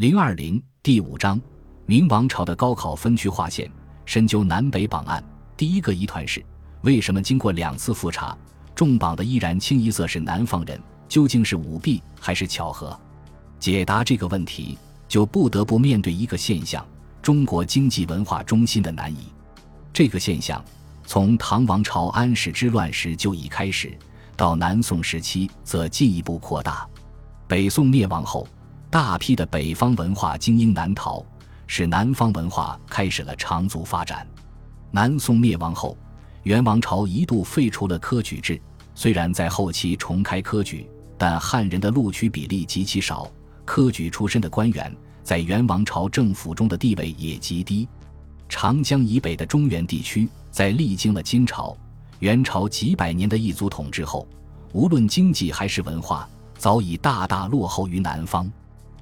零二零第五章，明王朝的高考分区划线，深究南北榜案。第一个疑团是：为什么经过两次复查，中榜的依然清一色是南方人？究竟是舞弊还是巧合？解答这个问题，就不得不面对一个现象：中国经济文化中心的南移。这个现象从唐王朝安史之乱时就已开始，到南宋时期则进一步扩大。北宋灭亡后，大批的北方文化精英南逃，使南方文化开始了长足发展。南宋灭亡后，元王朝一度废除了科举制，虽然在后期重开科举，但汉人的录取比例极其少，科举出身的官员在元王朝政府中的地位也极低。长江以北的中原地区，在历经了金朝、元朝几百年的异族统治后，无论经济还是文化，早已大大落后于南方。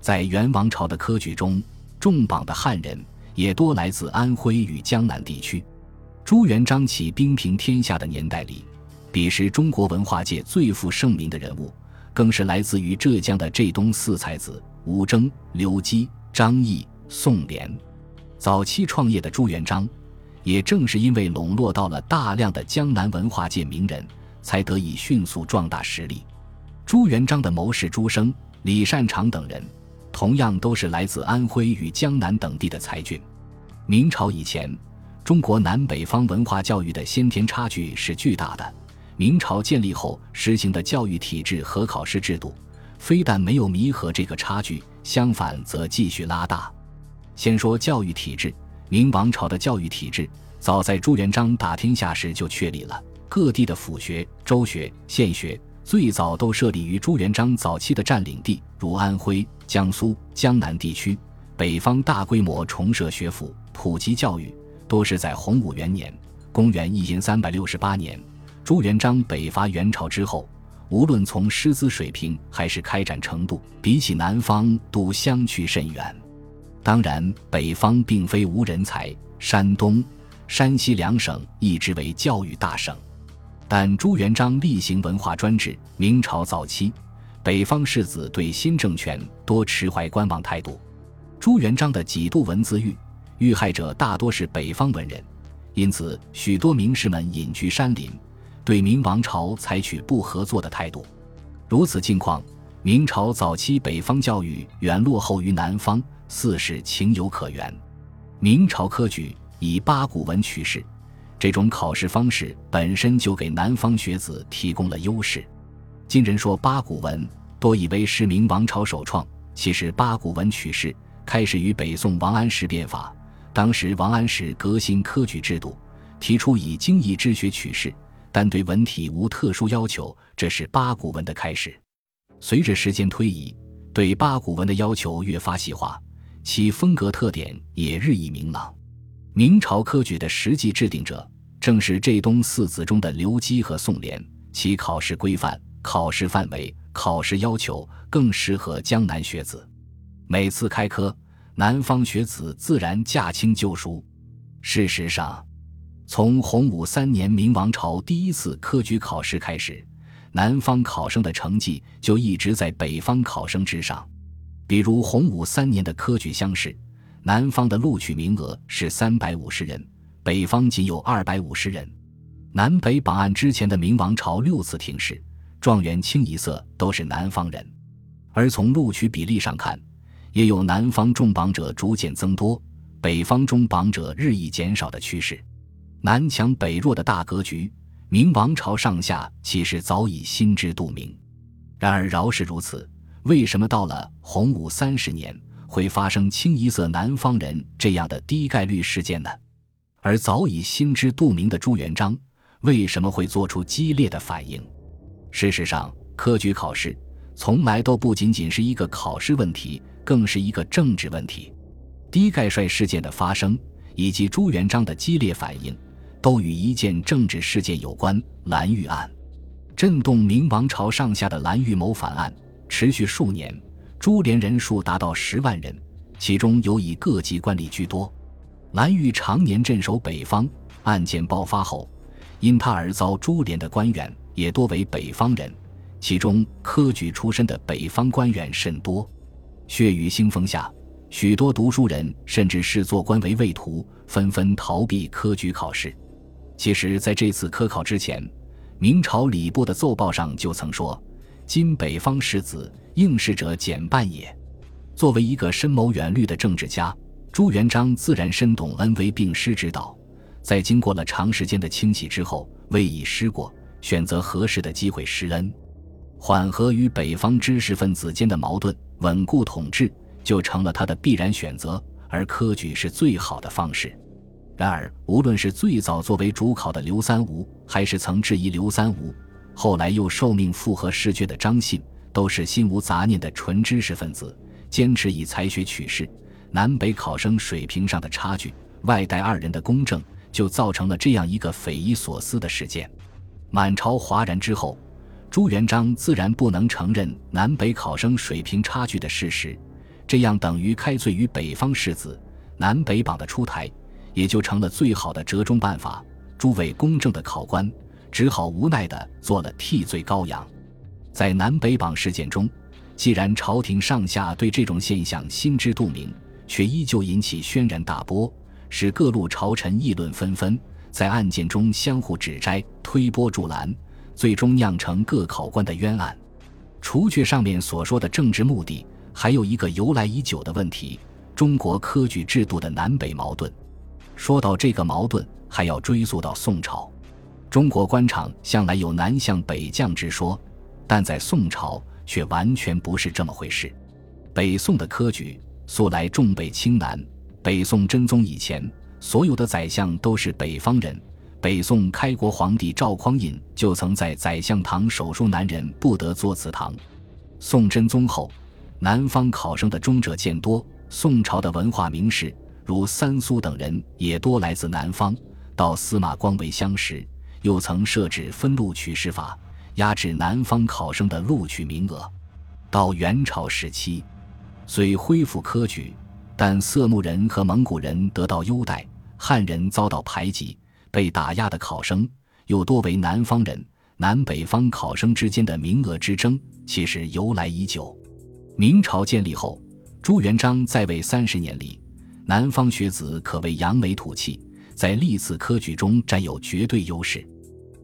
在元王朝的科举中，重榜的汉人也多来自安徽与江南地区。朱元璋起兵平天下的年代里，彼时中国文化界最负盛名的人物，更是来自于浙江的浙东四才子吴征、刘基、张毅、宋濂。早期创业的朱元璋，也正是因为笼络到了大量的江南文化界名人，才得以迅速壮大实力。朱元璋的谋士朱升、李善长等人，同样都是来自安徽与江南等地的才俊。明朝以前，中国南北方文化教育的先天差距是巨大的。明朝建立后实行的教育体制和考试制度，非但没有弥合这个差距，相反则继续拉大。先说教育体制，明王朝的教育体制早在朱元璋打天下时就确立了。各地的府学、州学、县学最早都设立于朱元璋早期的占领地，如安徽、江苏、江南地区。北方大规模重设学府、普及教育，都是在洪武元年（公元一千三百六十八年），朱元璋北伐元朝之后，无论从师资水平还是开展程度，比起南方都相去甚远。当然，北方并非无人才，山东、山西两省一直为教育大省。但朱元璋厉行文化专制，明朝早期，北方士子对新政权多持怀观望态度。朱元璋的几度文字狱，遇害者大多是北方文人，因此许多名士们隐居山林，对明王朝采取不合作的态度。如此境况，明朝早期北方教育远落后于南方。似是情有可原。明朝科举以八股文取士，这种考试方式本身就给南方学子提供了优势。今人说八股文，多以为是明王朝首创，其实八股文取士开始于北宋王安石变法。当时王安石革新科举制度，提出以经义之学取士，但对文体无特殊要求，这是八股文的开始。随着时间推移，对八股文的要求越发细化。其风格特点也日益明朗。明朝科举的实际制定者正是浙东四子中的刘基和宋濂，其考试规范、考试范围、考试要求更适合江南学子。每次开科，南方学子自然驾轻就熟。事实上，从洪武三年明王朝第一次科举考试开始，南方考生的成绩就一直在北方考生之上。比如洪武三年的科举乡试，南方的录取名额是三百五十人，北方仅有二百五十人。南北榜案之前的明王朝六次廷试，状元清一色都是南方人。而从录取比例上看，也有南方中榜者逐渐增多，北方中榜者日益减少的趋势。南强北弱的大格局，明王朝上下其实早已心知肚明。然而饶是如此。为什么到了洪武三十年会发生清一色南方人这样的低概率事件呢？而早已心知肚明的朱元璋为什么会做出激烈的反应？事实上，科举考试从来都不仅仅是一个考试问题，更是一个政治问题。低盖帅事件的发生以及朱元璋的激烈反应，都与一件政治事件有关——蓝玉案，震动明王朝上下的蓝玉谋反案。持续数年，株连人数达到十万人，其中有以各级官吏居多。蓝玉常年镇守北方，案件爆发后，因他而遭株连的官员也多为北方人，其中科举出身的北方官员甚多。血雨腥风下，许多读书人甚至视做官为畏途，纷纷逃避科举考试。其实，在这次科考之前，明朝礼部的奏报上就曾说：“今北方士子应试者减半也。”作为一个深谋远虑的政治家，朱元璋自然深懂恩威并施之道，在经过了长时间的清洗之后，未已失过，选择合适的机会施恩，缓和与北方知识分子间的矛盾，稳固统治，就成了他的必然选择。而科举是最好的方式。然而，无论是最早作为主考的刘三吴，还是曾质疑刘三吴，后来又受命复核试卷的张信，都是心无杂念的纯知识分子，坚持以才学取士。南北考生水平上的差距，外带二人的公正，就造成了这样一个匪夷所思的事件。满朝哗然之后，朱元璋自然不能承认南北考生水平差距的事实，这样等于开罪于北方士子。南北榜的出台。也就成了最好的折中办法。诸位公正的考官只好无奈地做了替罪羔羊。在南北榜事件中，既然朝廷上下对这种现象心知肚明，却依旧引起轩然大波，使各路朝臣议论纷纷，在案件中相互指摘、推波助澜，最终酿成各考官的冤案。除却上面所说的政治目的，还有一个由来已久的问题：中国科举制度的南北矛盾。说到这个矛盾，还要追溯到宋朝。中国官场向来有南向北降之说，但在宋朝却完全不是这么回事。北宋的科举素来重北轻南。北宋真宗以前，所有的宰相都是北方人。北宋开国皇帝赵匡胤就曾在宰相堂手书：“南人不得坐祠堂。”宋真宗后，南方考生的忠者渐多。宋朝的文化名士。如三苏等人也多来自南方，到司马光为乡时，又曾设置分录取士法，压制南方考生的录取名额。到元朝时期，虽恢复科举，但色目人和蒙古人得到优待，汉人遭到排挤、被打压的考生又多为南方人。南北方考生之间的名额之争，其实由来已久。明朝建立后，朱元璋在位三十年里。南方学子可谓扬眉吐气，在历次科举中占有绝对优势。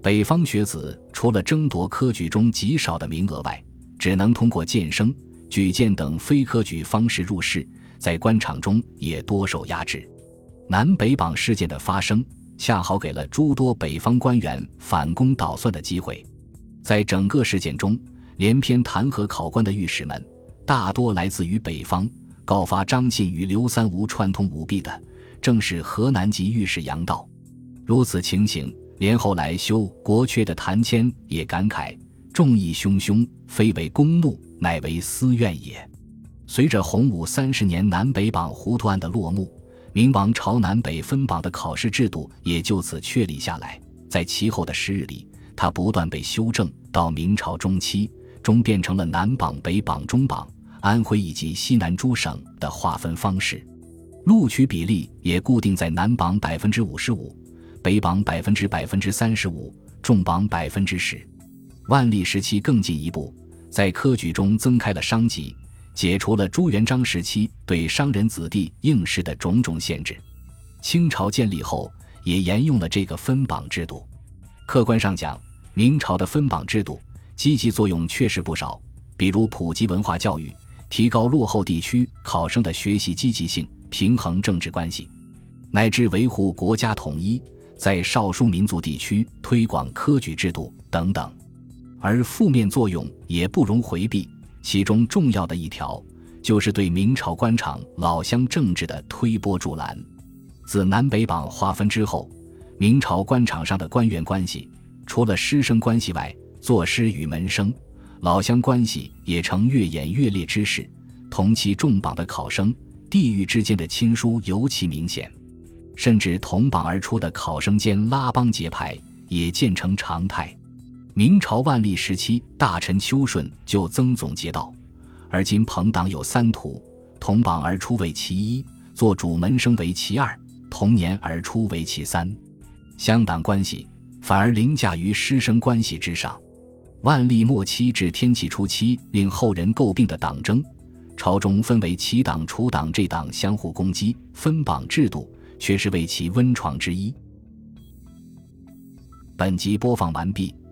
北方学子除了争夺科举中极少的名额外，只能通过荐生、举荐等非科举方式入仕，在官场中也多受压制。南北榜事件的发生，恰好给了诸多北方官员反攻倒算的机会。在整个事件中，连篇弹劾考官的御史们，大多来自于北方。告发张信与刘三吴串通舞弊的，正是河南籍御史杨道。如此情形，连后来修国阙的谭谦也感慨：“众议汹汹，非为公怒，乃为私怨也。”随着洪武三十年南北榜糊涂案的落幕，明王朝南北分榜的考试制度也就此确立下来。在其后的时日里，它不断被修正，到明朝中期，终变成了南榜、北榜、中榜。安徽以及西南诸省的划分方式，录取比例也固定在南榜百分之五十五，北榜百分之百分之三十五，重榜百分之十。万历时期更进一步，在科举中增开了商籍，解除了朱元璋时期对商人子弟应试的种种限制。清朝建立后，也沿用了这个分榜制度。客观上讲，明朝的分榜制度积极作用确实不少，比如普及文化教育。提高落后地区考生的学习积极性，平衡政治关系，乃至维护国家统一，在少数民族地区推广科举制度等等。而负面作用也不容回避，其中重要的一条就是对明朝官场老乡政治的推波助澜。自南北榜划分之后，明朝官场上的官员关系，除了师生关系外，作师与门生。老乡关系也呈越演越烈之势，同期重榜的考生，地域之间的亲疏尤其明显，甚至同榜而出的考生间拉帮结派也渐成常态。明朝万历时期，大臣邱顺就曾总结道：“而今朋党有三徒，同榜而出为其一，做主门生为其二，同年而出为其三，乡党关系反而凌驾于师生关系之上。”万历末期至天启初期，令后人诟病的党争，朝中分为齐党、楚党这党相互攻击，分榜制度却是为其温床之一。本集播放完毕，